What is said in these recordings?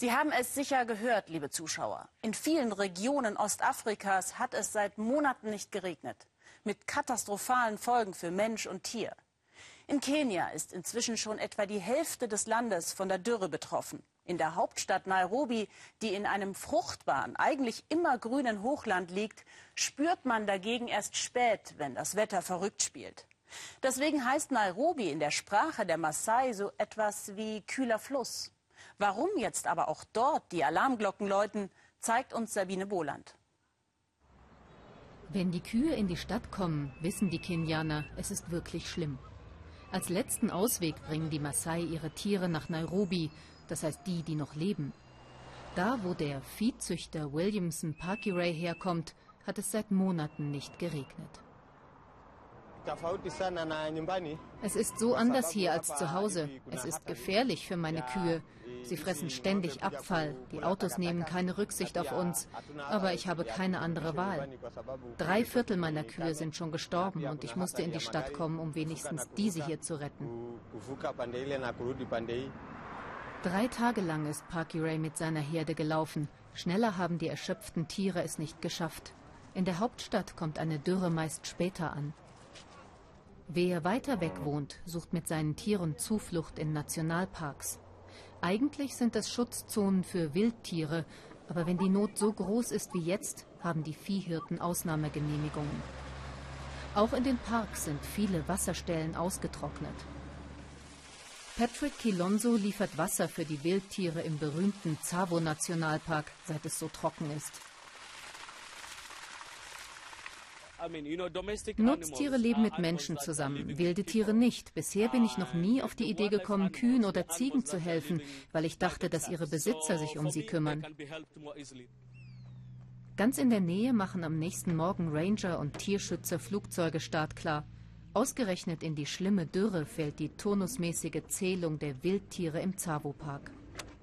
Sie haben es sicher gehört, liebe Zuschauer. In vielen Regionen Ostafrikas hat es seit Monaten nicht geregnet. Mit katastrophalen Folgen für Mensch und Tier. In Kenia ist inzwischen schon etwa die Hälfte des Landes von der Dürre betroffen. In der Hauptstadt Nairobi, die in einem fruchtbaren, eigentlich immer grünen Hochland liegt, spürt man dagegen erst spät, wenn das Wetter verrückt spielt. Deswegen heißt Nairobi in der Sprache der Maasai so etwas wie kühler Fluss. Warum jetzt aber auch dort die Alarmglocken läuten, zeigt uns Sabine Boland. Wenn die Kühe in die Stadt kommen, wissen die Kenianer, es ist wirklich schlimm. Als letzten Ausweg bringen die Maasai ihre Tiere nach Nairobi, das heißt die, die noch leben. Da, wo der Viehzüchter Williamson Parkiray herkommt, hat es seit Monaten nicht geregnet. Es ist so anders hier als zu Hause. Es ist gefährlich für meine Kühe. Sie fressen ständig Abfall. Die Autos nehmen keine Rücksicht auf uns. Aber ich habe keine andere Wahl. Drei Viertel meiner Kühe sind schon gestorben und ich musste in die Stadt kommen, um wenigstens diese hier zu retten. Drei Tage lang ist Parky Ray mit seiner Herde gelaufen. Schneller haben die erschöpften Tiere es nicht geschafft. In der Hauptstadt kommt eine Dürre meist später an. Wer weiter weg wohnt, sucht mit seinen Tieren Zuflucht in Nationalparks. Eigentlich sind das Schutzzonen für Wildtiere, aber wenn die Not so groß ist wie jetzt, haben die Viehhirten Ausnahmegenehmigungen. Auch in den Parks sind viele Wasserstellen ausgetrocknet. Patrick Kilonso liefert Wasser für die Wildtiere im berühmten Tsavo-Nationalpark, seit es so trocken ist. Nutztiere leben mit Menschen zusammen, wilde Tiere nicht. Bisher bin ich noch nie auf die Idee gekommen, Kühen oder Ziegen zu helfen, weil ich dachte, dass ihre Besitzer sich um sie kümmern. Ganz in der Nähe machen am nächsten Morgen Ranger und Tierschützer Flugzeuge startklar. Ausgerechnet in die schlimme Dürre fällt die turnusmäßige Zählung der Wildtiere im Zavo-Park.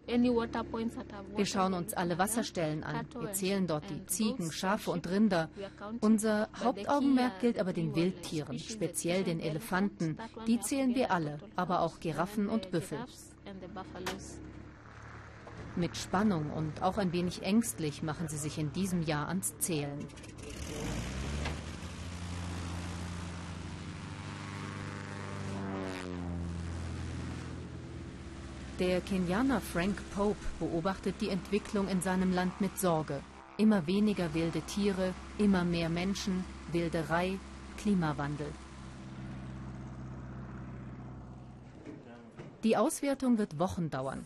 Wir schauen uns alle Wasserstellen an. Wir zählen dort die Ziegen, Schafe und Rinder. Unser Hauptaugenmerk gilt aber den Wildtieren, speziell den Elefanten. Die zählen wir alle, aber auch Giraffen und Büffel. Mit Spannung und auch ein wenig ängstlich machen sie sich in diesem Jahr ans Zählen. Der Kenianer Frank Pope beobachtet die Entwicklung in seinem Land mit Sorge. Immer weniger wilde Tiere, immer mehr Menschen, Wilderei, Klimawandel. Die Auswertung wird Wochen dauern.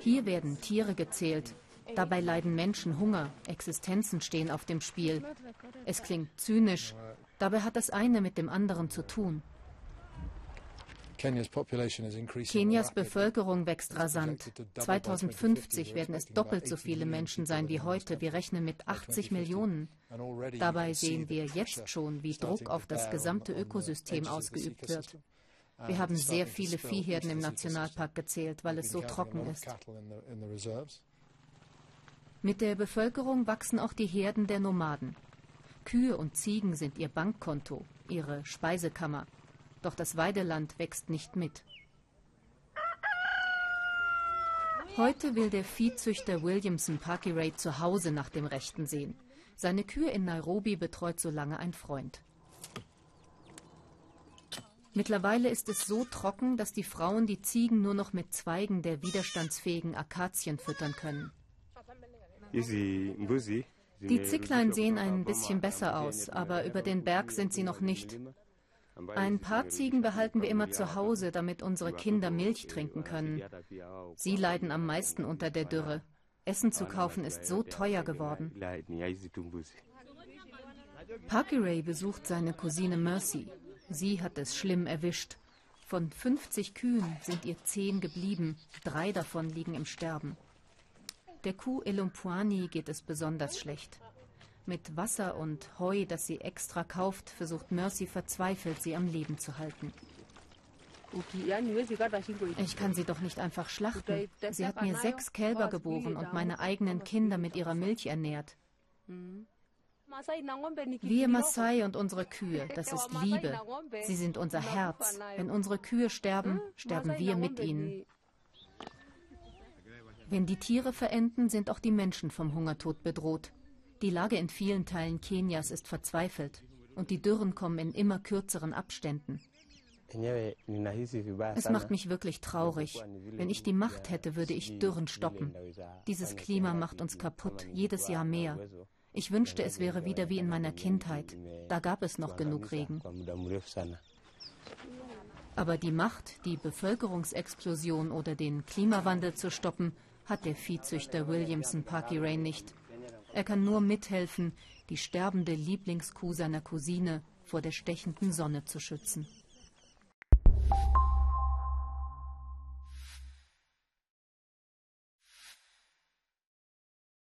Hier werden Tiere gezählt. Dabei leiden Menschen Hunger, Existenzen stehen auf dem Spiel. Es klingt zynisch, dabei hat das eine mit dem anderen zu tun. Kenias Bevölkerung wächst rasant. 2050 werden es doppelt so viele Menschen sein wie heute. Wir rechnen mit 80 Millionen. Dabei sehen wir jetzt schon, wie Druck auf das gesamte Ökosystem ausgeübt wird. Wir haben sehr viele Viehherden im Nationalpark gezählt, weil es so trocken ist. Mit der Bevölkerung wachsen auch die Herden der Nomaden. Kühe und Ziegen sind ihr Bankkonto, ihre Speisekammer. Doch das Weideland wächst nicht mit. Heute will der Viehzüchter Williamson Parkiray zu Hause nach dem Rechten sehen. Seine Kühe in Nairobi betreut so lange ein Freund. Mittlerweile ist es so trocken, dass die Frauen die Ziegen nur noch mit Zweigen der widerstandsfähigen Akazien füttern können. Die Zicklein sehen ein bisschen besser aus, aber über den Berg sind sie noch nicht. Ein paar Ziegen behalten wir immer zu Hause, damit unsere Kinder Milch trinken können. Sie leiden am meisten unter der Dürre. Essen zu kaufen ist so teuer geworden. Parkiray besucht seine Cousine Mercy. Sie hat es schlimm erwischt. Von 50 Kühen sind ihr zehn geblieben, drei davon liegen im Sterben. Der Kuh Elumpuani geht es besonders schlecht. Mit Wasser und Heu, das sie extra kauft, versucht Mercy verzweifelt, sie am Leben zu halten. Ich kann sie doch nicht einfach schlachten. Sie hat mir sechs Kälber geboren und meine eigenen Kinder mit ihrer Milch ernährt. Wir Maasai und unsere Kühe, das ist Liebe. Sie sind unser Herz. Wenn unsere Kühe sterben, sterben wir mit ihnen. Wenn die Tiere verenden, sind auch die Menschen vom Hungertod bedroht. Die Lage in vielen Teilen Kenias ist verzweifelt und die Dürren kommen in immer kürzeren Abständen. Es macht mich wirklich traurig. Wenn ich die Macht hätte, würde ich Dürren stoppen. Dieses Klima macht uns kaputt, jedes Jahr mehr. Ich wünschte, es wäre wieder wie in meiner Kindheit. Da gab es noch genug Regen. Aber die Macht, die Bevölkerungsexplosion oder den Klimawandel zu stoppen, hat der Viehzüchter Williamson Parky Rain nicht. Er kann nur mithelfen, die sterbende Lieblingskuh seiner Cousine vor der stechenden Sonne zu schützen.